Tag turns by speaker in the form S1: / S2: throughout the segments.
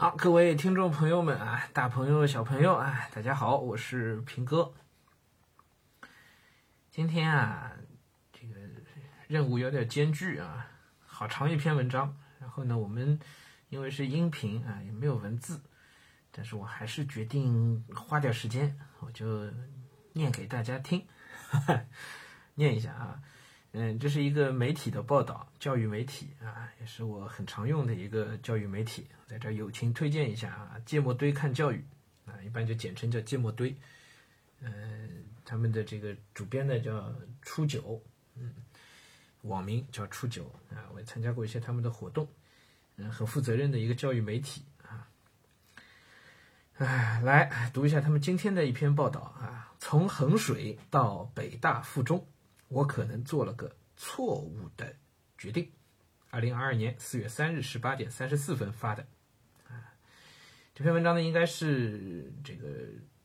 S1: 好，各位听众朋友们啊，大朋友小朋友啊，大家好，我是平哥。今天啊，这个任务有点艰巨啊，好长一篇文章。然后呢，我们因为是音频啊，也没有文字，但是我还是决定花点时间，我就念给大家听，念一下啊。嗯，这是一个媒体的报道，教育媒体啊，也是我很常用的一个教育媒体，在这友情推荐一下啊。芥末堆看教育啊，一般就简称叫芥末堆。嗯，他们的这个主编呢叫初九，嗯，网名叫初九啊，我也参加过一些他们的活动，嗯，很负责任的一个教育媒体啊。哎，来读一下他们今天的一篇报道啊，从衡水到北大附中。我可能做了个错误的决定。二零二二年四月三日十八点三十四分发的，啊，这篇文章呢应该是这个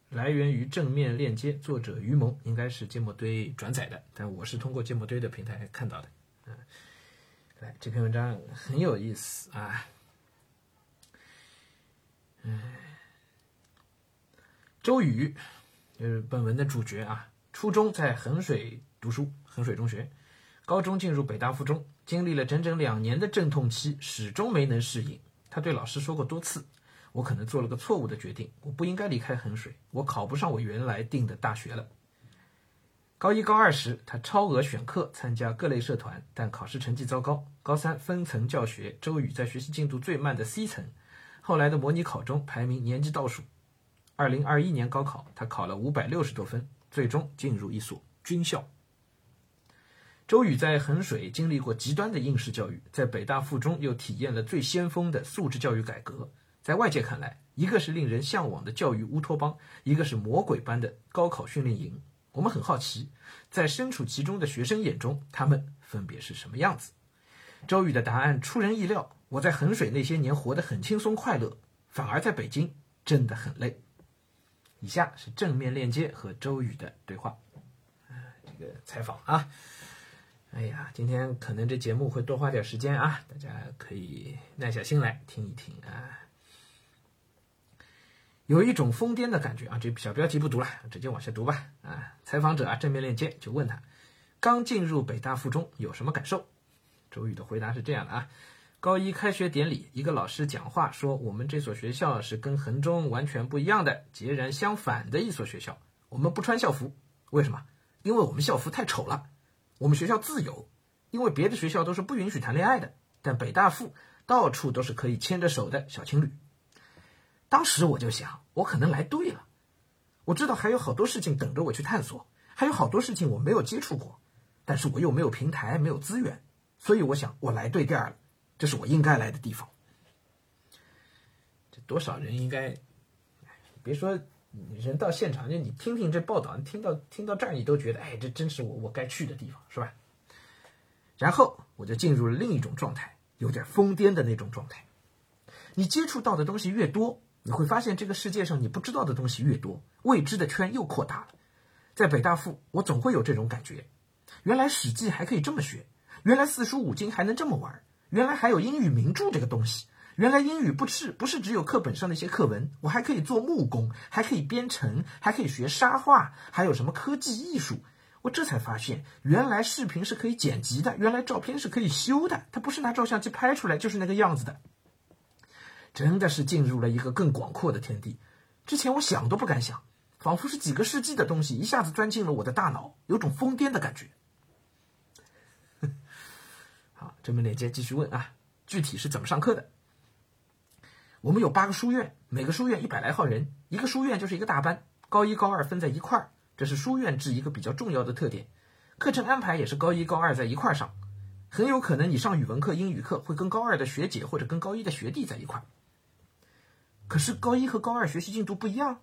S1: 来源于正面链接，作者于萌应该是芥末堆转载的，但我是通过芥末堆的平台看到的。嗯，来这篇文章很有意思啊。嗯，周宇就是本文的主角啊，初中在衡水。读书，衡水中学，高中进入北大附中，经历了整整两年的阵痛期，始终没能适应。他对老师说过多次：“我可能做了个错误的决定，我不应该离开衡水，我考不上我原来定的大学了。”高一、高二时，他超额选课，参加各类社团，但考试成绩糟糕。高三分层教学，周宇在学习进度最慢的 C 层，后来的模拟考中排名年级倒数。二零二一年高考，他考了五百六十多分，最终进入一所军校。周宇在衡水经历过极端的应试教育，在北大附中又体验了最先锋的素质教育改革。在外界看来，一个是令人向往的教育乌托邦，一个是魔鬼般的高考训练营。我们很好奇，在身处其中的学生眼中，他们分别是什么样子？周宇的答案出人意料：我在衡水那些年活得很轻松快乐，反而在北京真的很累。以下是正面链接和周宇的对话，这个采访啊。哎呀，今天可能这节目会多花点时间啊，大家可以耐下心来听一听啊。有一种疯癫的感觉啊，这小标题不读了，直接往下读吧啊。采访者啊，正面链接就问他，刚进入北大附中有什么感受？周宇的回答是这样的啊：高一开学典礼，一个老师讲话说，我们这所学校是跟衡中完全不一样的，截然相反的一所学校。我们不穿校服，为什么？因为我们校服太丑了。我们学校自由，因为别的学校都是不允许谈恋爱的，但北大附到处都是可以牵着手的小情侣。当时我就想，我可能来对了。我知道还有好多事情等着我去探索，还有好多事情我没有接触过，但是我又没有平台，没有资源，所以我想我来对店了，这是我应该来的地方。这多少人应该，别说。人到现场，就你听听这报道，听到听到这儿，你都觉得，哎，这真是我我该去的地方，是吧？然后我就进入了另一种状态，有点疯癫的那种状态。你接触到的东西越多，你会发现这个世界上你不知道的东西越多，未知的圈又扩大了。在北大附，我总会有这种感觉：原来《史记》还可以这么学，原来四书五经还能这么玩，原来还有英语名著这个东西。原来英语不是不是只有课本上的一些课文，我还可以做木工，还可以编程，还可以学沙画，还有什么科技艺术？我这才发现，原来视频是可以剪辑的，原来照片是可以修的，它不是拿照相机拍出来就是那个样子的。真的是进入了一个更广阔的天地，之前我想都不敢想，仿佛是几个世纪的东西一下子钻进了我的大脑，有种疯癫的感觉。好，这门链接继续问啊，具体是怎么上课的？我们有八个书院，每个书院一百来号人，一个书院就是一个大班，高一高二分在一块儿，这是书院制一个比较重要的特点。课程安排也是高一高二在一块儿上，很有可能你上语文课、英语课会跟高二的学姐或者跟高一的学弟在一块儿。可是高一和高二学习进度不一样，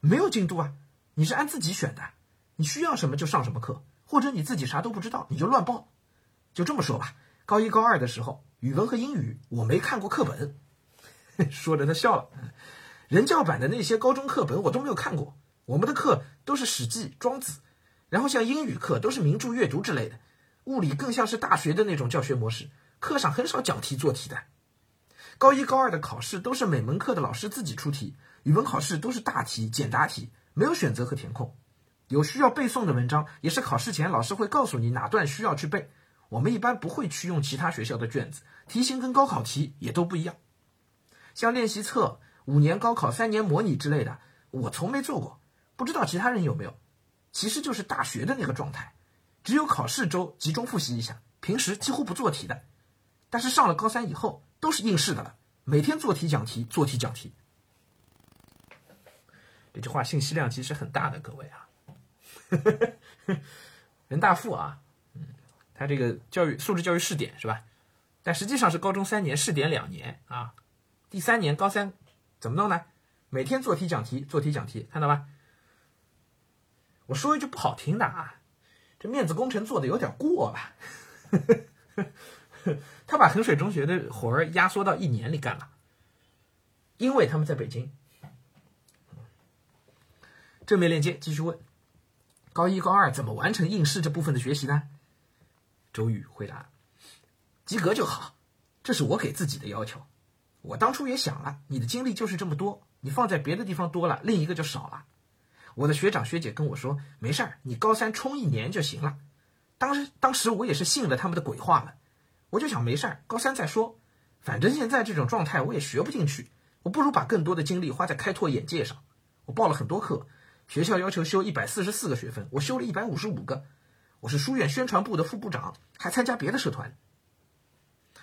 S1: 没有进度啊，你是按自己选的，你需要什么就上什么课，或者你自己啥都不知道你就乱报。就这么说吧，高一高二的时候，语文和英语我没看过课本。说着，他笑了。人教版的那些高中课本我都没有看过，我们的课都是《史记》《庄子》，然后像英语课都是名著阅读之类的，物理更像是大学的那种教学模式，课上很少讲题做题的。高一高二的考试都是每门课的老师自己出题，语文考试都是大题简答题，没有选择和填空。有需要背诵的文章，也是考试前老师会告诉你哪段需要去背。我们一般不会去用其他学校的卷子，题型跟高考题也都不一样。像练习册、五年高考、三年模拟之类的，我从没做过，不知道其他人有没有。其实就是大学的那个状态，只有考试周集中复习一下，平时几乎不做题的。但是上了高三以后，都是应试的了，每天做题讲题，做题讲题。这句话信息量其实很大的，各位啊。人大附啊，嗯，他这个教育素质教育试点是吧？但实际上是高中三年，试点两年啊。第三年高三怎么弄呢？每天做题讲题，做题讲题，看到吧？我说一句不好听的啊，这面子工程做的有点过了。他把衡水中学的活儿压缩到一年里干了，因为他们在北京。正面链接继续问。高一、高二怎么完成应试这部分的学习呢？周宇回答：“及格就好，这是我给自己的要求。我当初也想了，你的精力就是这么多，你放在别的地方多了，另一个就少了。我的学长学姐跟我说，没事儿，你高三冲一年就行了。当时当时我也是信了他们的鬼话了，我就想没事儿，高三再说，反正现在这种状态我也学不进去，我不如把更多的精力花在开拓眼界上。我报了很多课。”学校要求修一百四十四个学分，我修了一百五十五个。我是书院宣传部的副部长，还参加别的社团。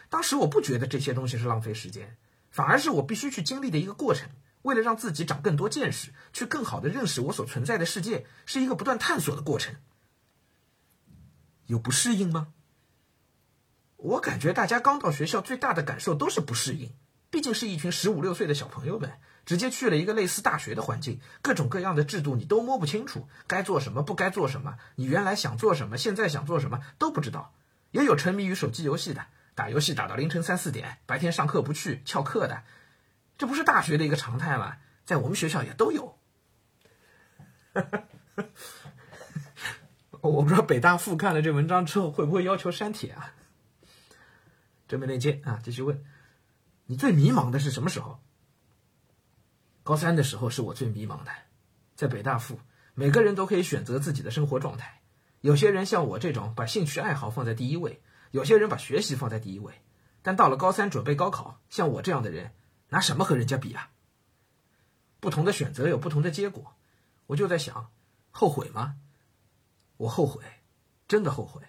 S1: 当时我不觉得这些东西是浪费时间，反而是我必须去经历的一个过程。为了让自己长更多见识，去更好的认识我所存在的世界，是一个不断探索的过程。有不适应吗？我感觉大家刚到学校最大的感受都是不适应，毕竟是一群十五六岁的小朋友们。直接去了一个类似大学的环境，各种各样的制度你都摸不清楚，该做什么不该做什么，你原来想做什么，现在想做什么都不知道。也有沉迷于手机游戏的，打游戏打到凌晨三四点，白天上课不去翘课的，这不是大学的一个常态吗？在我们学校也都有。我不知道北大附看了这文章之后会不会要求删帖啊？正面链接啊，继续问，你最迷茫的是什么时候？高三的时候是我最迷茫的，在北大附，每个人都可以选择自己的生活状态。有些人像我这种把兴趣爱好放在第一位，有些人把学习放在第一位。但到了高三准备高考，像我这样的人，拿什么和人家比啊？不同的选择有不同的结果，我就在想，后悔吗？我后悔，真的后悔。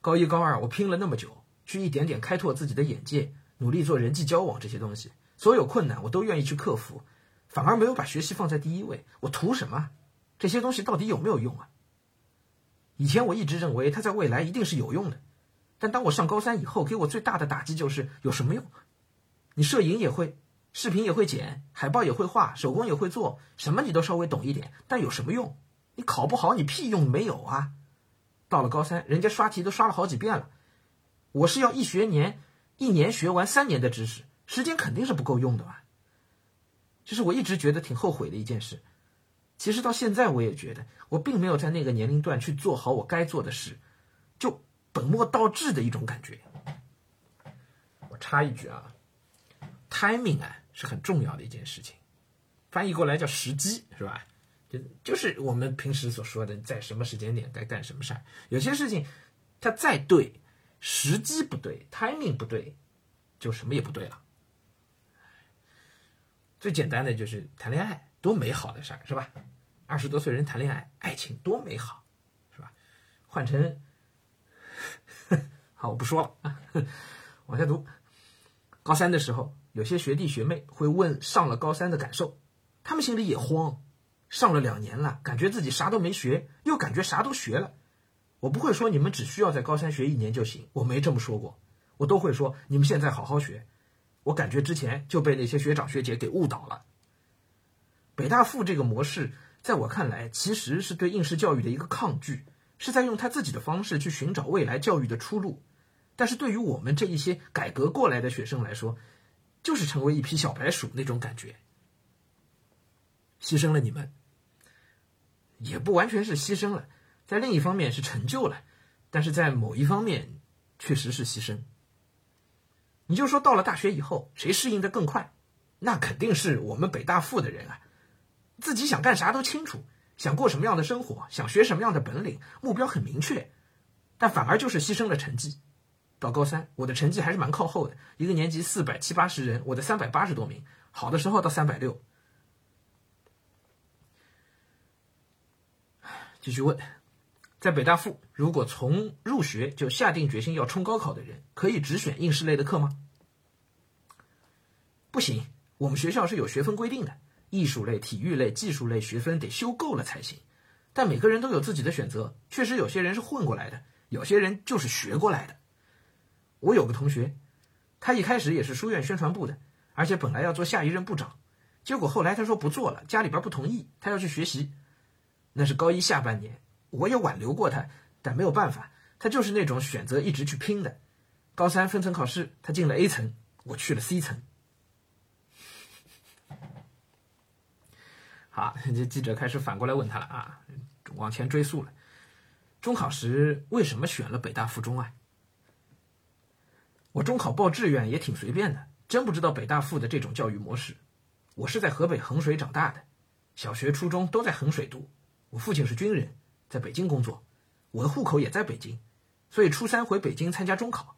S1: 高一高二我拼了那么久，去一点点开拓自己的眼界，努力做人际交往这些东西，所有困难我都愿意去克服。反而没有把学习放在第一位，我图什么？这些东西到底有没有用啊？以前我一直认为它在未来一定是有用的，但当我上高三以后，给我最大的打击就是有什么用？你摄影也会，视频也会剪，海报也会画，手工也会做，什么你都稍微懂一点，但有什么用？你考不好，你屁用没有啊？到了高三，人家刷题都刷了好几遍了，我是要一学年，一年学完三年的知识，时间肯定是不够用的吧？这是我一直觉得挺后悔的一件事。其实到现在，我也觉得我并没有在那个年龄段去做好我该做的事，就本末倒置的一种感觉。我插一句啊，timing 啊是很重要的一件事情，翻译过来叫时机，是吧？就就是我们平时所说的，在什么时间点该干什么事儿。有些事情它再对，时机不对，timing 不对，就什么也不对了。最简单的就是谈恋爱，多美好的事儿，是吧？二十多岁人谈恋爱，爱情多美好，是吧？换成，好，我不说了啊，往下读。高三的时候，有些学弟学妹会问上了高三的感受，他们心里也慌。上了两年了，感觉自己啥都没学，又感觉啥都学了。我不会说你们只需要在高三学一年就行，我没这么说过，我都会说你们现在好好学。我感觉之前就被那些学长学姐给误导了。北大附这个模式，在我看来，其实是对应试教育的一个抗拒，是在用他自己的方式去寻找未来教育的出路。但是对于我们这一些改革过来的学生来说，就是成为一匹小白鼠那种感觉，牺牲了你们，也不完全是牺牲了，在另一方面是成就了，但是在某一方面确实是牺牲。你就说到了大学以后，谁适应的更快？那肯定是我们北大附的人啊，自己想干啥都清楚，想过什么样的生活，想学什么样的本领，目标很明确，但反而就是牺牲了成绩。到高三，我的成绩还是蛮靠后的，一个年级四百七八十人，我的三百八十多名，好的时候到三百六。继续问，在北大附，如果从入学就下定决心要冲高考的人，可以只选应试类的课吗？不行，我们学校是有学分规定的，艺术类、体育类、技术类学分得修够了才行。但每个人都有自己的选择，确实有些人是混过来的，有些人就是学过来的。我有个同学，他一开始也是书院宣传部的，而且本来要做下一任部长，结果后来他说不做了，家里边不同意，他要去学习。那是高一下半年，我也挽留过他，但没有办法，他就是那种选择一直去拼的。高三分层考试，他进了 A 层，我去了 C 层。好，这记者开始反过来问他了啊，往前追溯了。中考时为什么选了北大附中啊？我中考报志愿也挺随便的，真不知道北大附的这种教育模式。我是在河北衡水长大的，小学、初中都在衡水读。我父亲是军人，在北京工作，我的户口也在北京，所以初三回北京参加中考。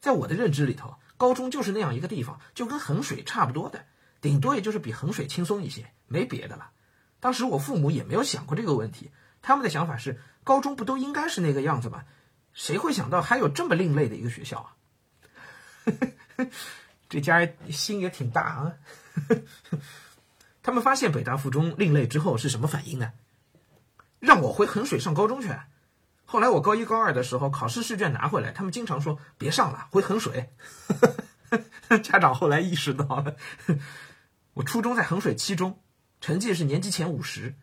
S1: 在我的认知里头，高中就是那样一个地方，就跟衡水差不多的，顶多也就是比衡水轻松一些，没别的了。当时我父母也没有想过这个问题，他们的想法是高中不都应该是那个样子吗？谁会想到还有这么另类的一个学校啊？这家心也挺大啊。他们发现北大附中另类之后是什么反应呢？让我回衡水上高中去。后来我高一高二的时候考试试卷拿回来，他们经常说别上了，回衡水。家长后来意识到了，我初中在衡水七中，成绩是年级前五十，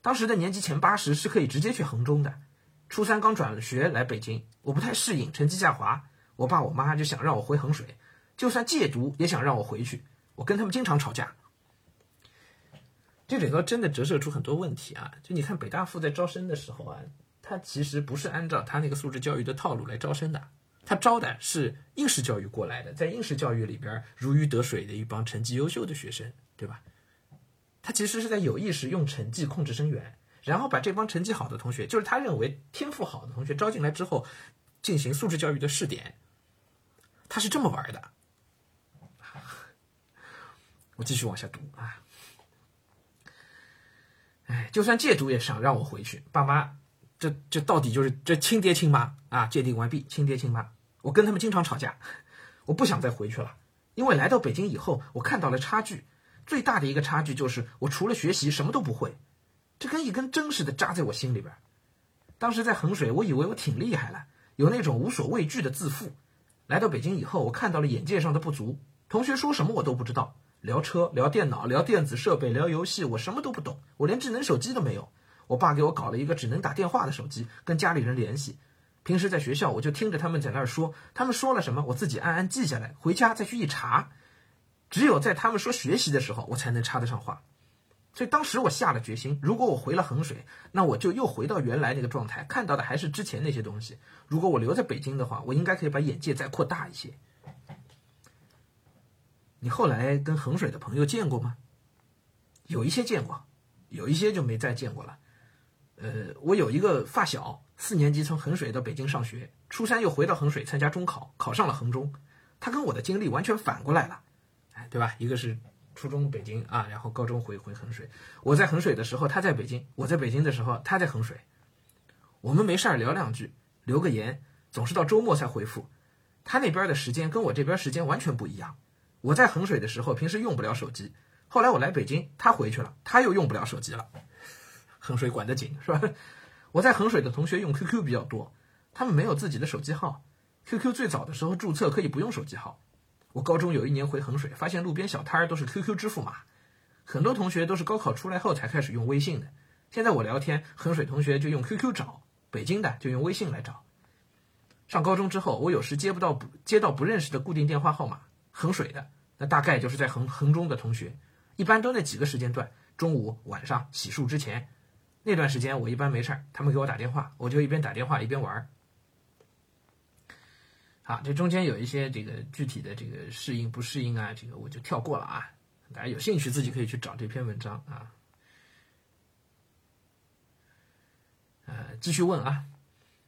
S1: 当时的年级前八十是可以直接去衡中的。初三刚转学来北京，我不太适应，成绩下滑，我爸我妈就想让我回衡水，就算戒毒也想让我回去。我跟他们经常吵架。这里头真的折射出很多问题啊！就你看北大附在招生的时候啊，他其实不是按照他那个素质教育的套路来招生的，他招的是应试教育过来的，在应试教育里边如鱼得水的一帮成绩优秀的学生，对吧？他其实是在有意识用成绩控制生源，然后把这帮成绩好的同学，就是他认为天赋好的同学招进来之后，进行素质教育的试点，他是这么玩的。我继续往下读啊。哎，就算戒毒也想让我回去。爸妈，这这到底就是这亲爹亲妈啊？鉴定完毕，亲爹亲妈。我跟他们经常吵架，我不想再回去了。因为来到北京以后，我看到了差距，最大的一个差距就是我除了学习什么都不会，这跟一根针似的扎在我心里边。当时在衡水，我以为我挺厉害了，有那种无所畏惧的自负。来到北京以后，我看到了眼界上的不足，同学说什么我都不知道。聊车、聊电脑、聊电子设备、聊游戏，我什么都不懂，我连智能手机都没有。我爸给我搞了一个只能打电话的手机，跟家里人联系。平时在学校，我就听着他们在那儿说，他们说了什么，我自己暗暗记下来，回家再去一查。只有在他们说学习的时候，我才能插得上话。所以当时我下了决心，如果我回了衡水，那我就又回到原来那个状态，看到的还是之前那些东西。如果我留在北京的话，我应该可以把眼界再扩大一些。你后来跟衡水的朋友见过吗？有一些见过，有一些就没再见过了。呃，我有一个发小，四年级从衡水到北京上学，初三又回到衡水参加中考，考上了衡中。他跟我的经历完全反过来了，哎，对吧？一个是初中北京啊，然后高中回回衡水。我在衡水的时候，他在北京；我在北京的时候，他在衡水。我们没事儿聊两句，留个言，总是到周末才回复。他那边的时间跟我这边时间完全不一样。我在衡水的时候，平时用不了手机。后来我来北京，他回去了，他又用不了手机了。衡水管得紧，是吧？我在衡水的同学用 QQ 比较多，他们没有自己的手机号。QQ 最早的时候注册可以不用手机号。我高中有一年回衡水，发现路边小摊儿都是 QQ 支付码。很多同学都是高考出来后才开始用微信的。现在我聊天，衡水同学就用 QQ 找，北京的就用微信来找。上高中之后，我有时接不到不接到不认识的固定电话号码。衡水的那大概就是在衡衡中的同学，一般都那几个时间段，中午、晚上洗漱之前，那段时间我一般没事儿，他们给我打电话，我就一边打电话一边玩儿。好，这中间有一些这个具体的这个适应不适应啊，这个我就跳过了啊。大家有兴趣自己可以去找这篇文章啊。呃，继续问啊，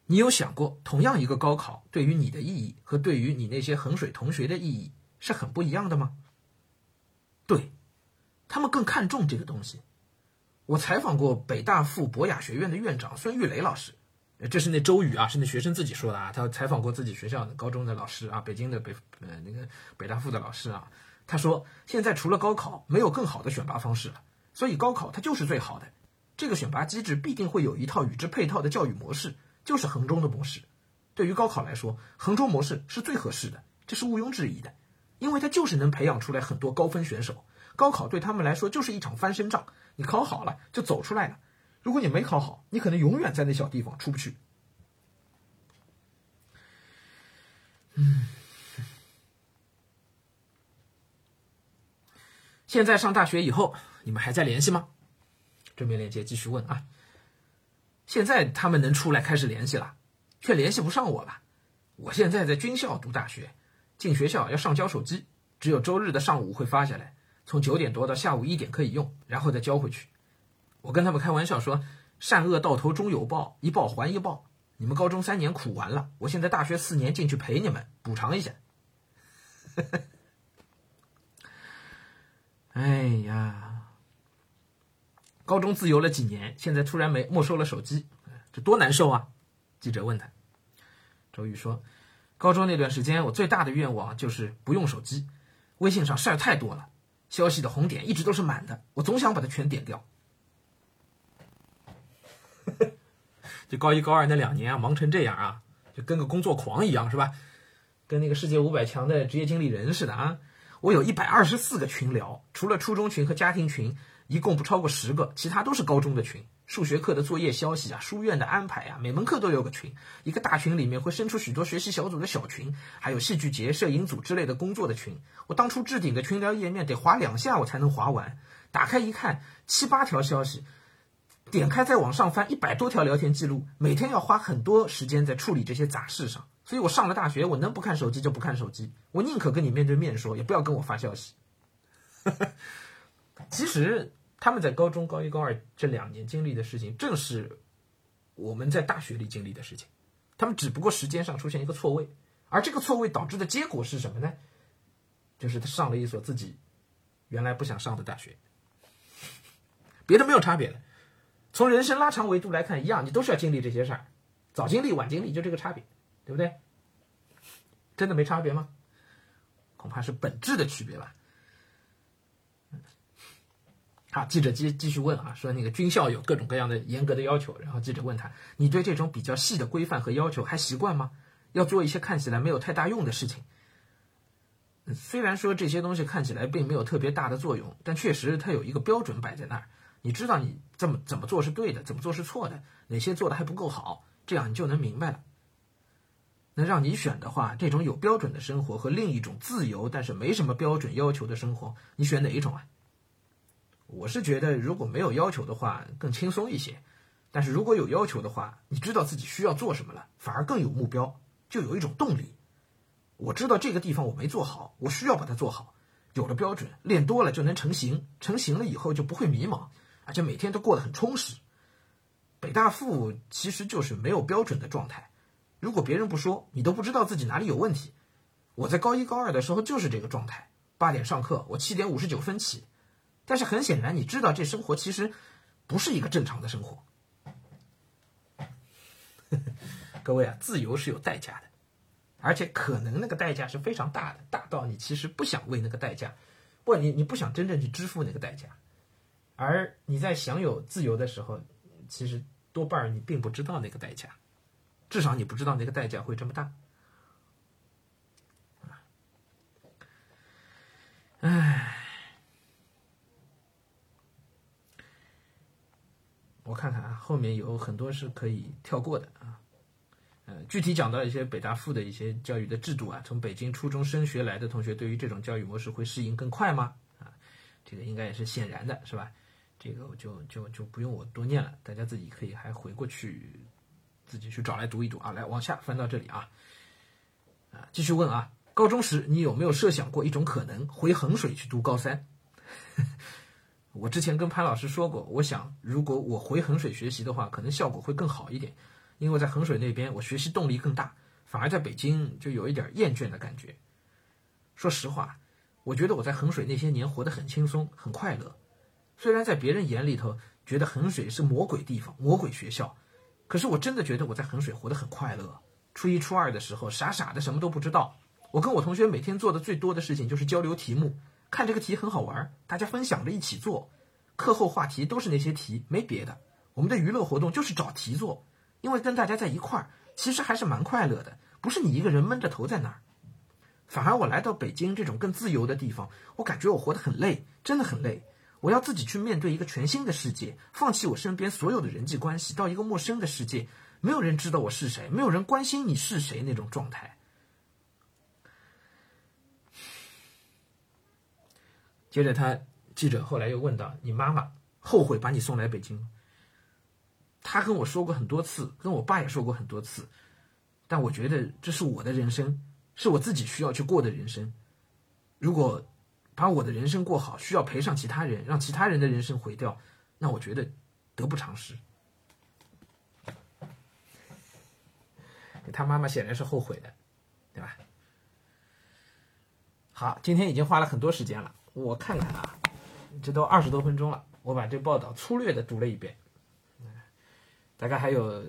S1: 你有想过，同样一个高考对于你的意义和对于你那些衡水同学的意义是很不一样的吗？对，他们更看重这个东西。我采访过北大附博雅学院的院长孙玉雷老师，这是那周宇啊，是那学生自己说的啊。他采访过自己学校的高中的老师啊，北京的北呃那个北大附的老师啊。他说，现在除了高考，没有更好的选拔方式了，所以高考它就是最好的。这个选拔机制必定会有一套与之配套的教育模式，就是衡中的模式。对于高考来说，衡中模式是最合适的，这是毋庸置疑的，因为它就是能培养出来很多高分选手。高考对他们来说就是一场翻身仗。你考好了就走出来了，如果你没考好，你可能永远在那小地方出不去。嗯，现在上大学以后，你们还在联系吗？正面链接继续问啊。现在他们能出来开始联系了，却联系不上我了。我现在在军校读大学，进学校要上交手机，只有周日的上午会发下来。从九点多到下午一点可以用，然后再交回去。我跟他们开玩笑说：“善恶到头终有报，一报还一报。你们高中三年苦完了，我现在大学四年进去陪你们，补偿一下。”哎呀，高中自由了几年，现在突然没没收了手机，这多难受啊！记者问他，周宇说：“高中那段时间，我最大的愿望就是不用手机，微信上事儿太多了。”消息的红点一直都是满的，我总想把它全点掉。就高一高二那两年啊，忙成这样啊，就跟个工作狂一样，是吧？跟那个世界五百强的职业经理人似的啊！我有一百二十四个群聊，除了初中群和家庭群，一共不超过十个，其他都是高中的群。数学课的作业消息啊，书院的安排啊，每门课都有个群。一个大群里面会生出许多学习小组的小群，还有戏剧节、摄影组之类的工作的群。我当初置顶的群聊页面得划两下我才能划完，打开一看七八条消息，点开再往上翻一百多条聊天记录，每天要花很多时间在处理这些杂事上。所以我上了大学，我能不看手机就不看手机，我宁可跟你面对面说，也不要跟我发消息。其实。他们在高中高一高二这两年经历的事情，正是我们在大学里经历的事情。他们只不过时间上出现一个错位，而这个错位导致的结果是什么呢？就是他上了一所自己原来不想上的大学。别的没有差别的，从人生拉长维度来看，一样，你都是要经历这些事儿，早经历晚经历就这个差别，对不对？真的没差别吗？恐怕是本质的区别吧。好，记者继继续问啊，说那个军校有各种各样的严格的要求，然后记者问他，你对这种比较细的规范和要求还习惯吗？要做一些看起来没有太大用的事情。虽然说这些东西看起来并没有特别大的作用，但确实它有一个标准摆在那儿，你知道你这么怎么做是对的，怎么做是错的，哪些做的还不够好，这样你就能明白了。那让你选的话，这种有标准的生活和另一种自由但是没什么标准要求的生活，你选哪一种啊？我是觉得，如果没有要求的话，更轻松一些；但是如果有要求的话，你知道自己需要做什么了，反而更有目标，就有一种动力。我知道这个地方我没做好，我需要把它做好。有了标准，练多了就能成型，成型了以后就不会迷茫，而且每天都过得很充实。北大附其实就是没有标准的状态，如果别人不说，你都不知道自己哪里有问题。我在高一高二的时候就是这个状态，八点上课，我七点五十九分起。但是很显然，你知道这生活其实不是一个正常的生活。各位啊，自由是有代价的，而且可能那个代价是非常大的，大到你其实不想为那个代价，不，你你不想真正去支付那个代价。而你在享有自由的时候，其实多半你并不知道那个代价，至少你不知道那个代价会这么大。我看看啊，后面有很多是可以跳过的啊。呃，具体讲到一些北大附的一些教育的制度啊，从北京初中升学来的同学，对于这种教育模式会适应更快吗？啊，这个应该也是显然的，是吧？这个我就就就不用我多念了，大家自己可以还回过去，自己去找来读一读啊。来，往下翻到这里啊，啊，继续问啊，高中时你有没有设想过一种可能，回衡水去读高三？我之前跟潘老师说过，我想如果我回衡水学习的话，可能效果会更好一点，因为在衡水那边我学习动力更大，反而在北京就有一点厌倦的感觉。说实话，我觉得我在衡水那些年活得很轻松，很快乐。虽然在别人眼里头觉得衡水是魔鬼地方、魔鬼学校，可是我真的觉得我在衡水活得很快乐。初一、初二的时候，傻傻的什么都不知道。我跟我同学每天做的最多的事情就是交流题目，看这个题很好玩，大家分享着一起做。课后话题都是那些题，没别的。我们的娱乐活动就是找题做，因为跟大家在一块儿，其实还是蛮快乐的，不是你一个人闷着头在那儿。反而我来到北京这种更自由的地方，我感觉我活得很累，真的很累。我要自己去面对一个全新的世界，放弃我身边所有的人际关系，到一个陌生的世界，没有人知道我是谁，没有人关心你是谁那种状态。接着他记者后来又问到：“你妈妈后悔把你送来北京吗？”他跟我说过很多次，跟我爸也说过很多次，但我觉得这是我的人生，是我自己需要去过的人生。如果把我的人生过好，需要赔上其他人，让其他人的人生毁掉，那我觉得得不偿失。他妈妈显然是后悔的，对吧？好，今天已经花了很多时间了，我看看啊，这都二十多分钟了，我把这报道粗略的读了一遍，大概还有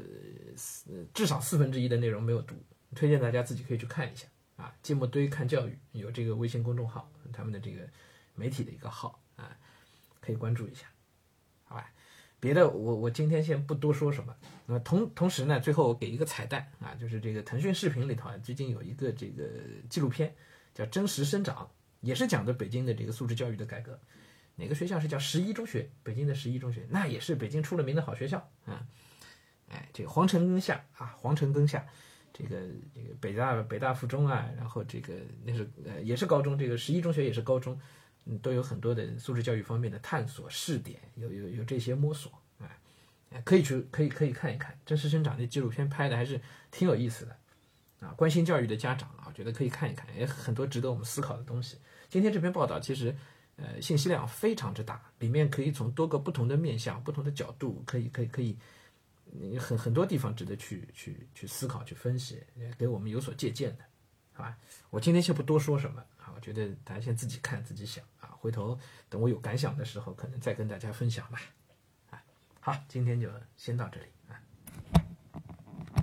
S1: 四至少四分之一的内容没有读，推荐大家自己可以去看一下啊。芥末堆看教育有这个微信公众号。他们的这个媒体的一个号啊，可以关注一下，好吧？别的我我今天先不多说什么。那么同同时呢，最后我给一个彩蛋啊，就是这个腾讯视频里头啊，最近有一个这个纪录片叫《真实生长》，也是讲的北京的这个素质教育的改革。哪个学校是叫十一中学？北京的十一中学，那也是北京出了名的好学校啊。哎，这个皇城根下啊，皇城根下。这个这个北大北大附中啊，然后这个那是呃也是高中，这个十一中学也是高中，嗯，都有很多的素质教育方面的探索试点，有有有这些摸索啊，可以去可以可以看一看，真实生长的纪录片拍的还是挺有意思的啊，关心教育的家长啊，觉得可以看一看，也很多值得我们思考的东西。今天这篇报道其实呃信息量非常之大，里面可以从多个不同的面向、不同的角度，可以可以可以。很很多地方值得去去去思考、去分析，给我们有所借鉴的，好吧？我今天先不多说什么啊，我觉得大家先自己看、自己想啊，回头等我有感想的时候，可能再跟大家分享吧。啊，好，今天就先到这里啊。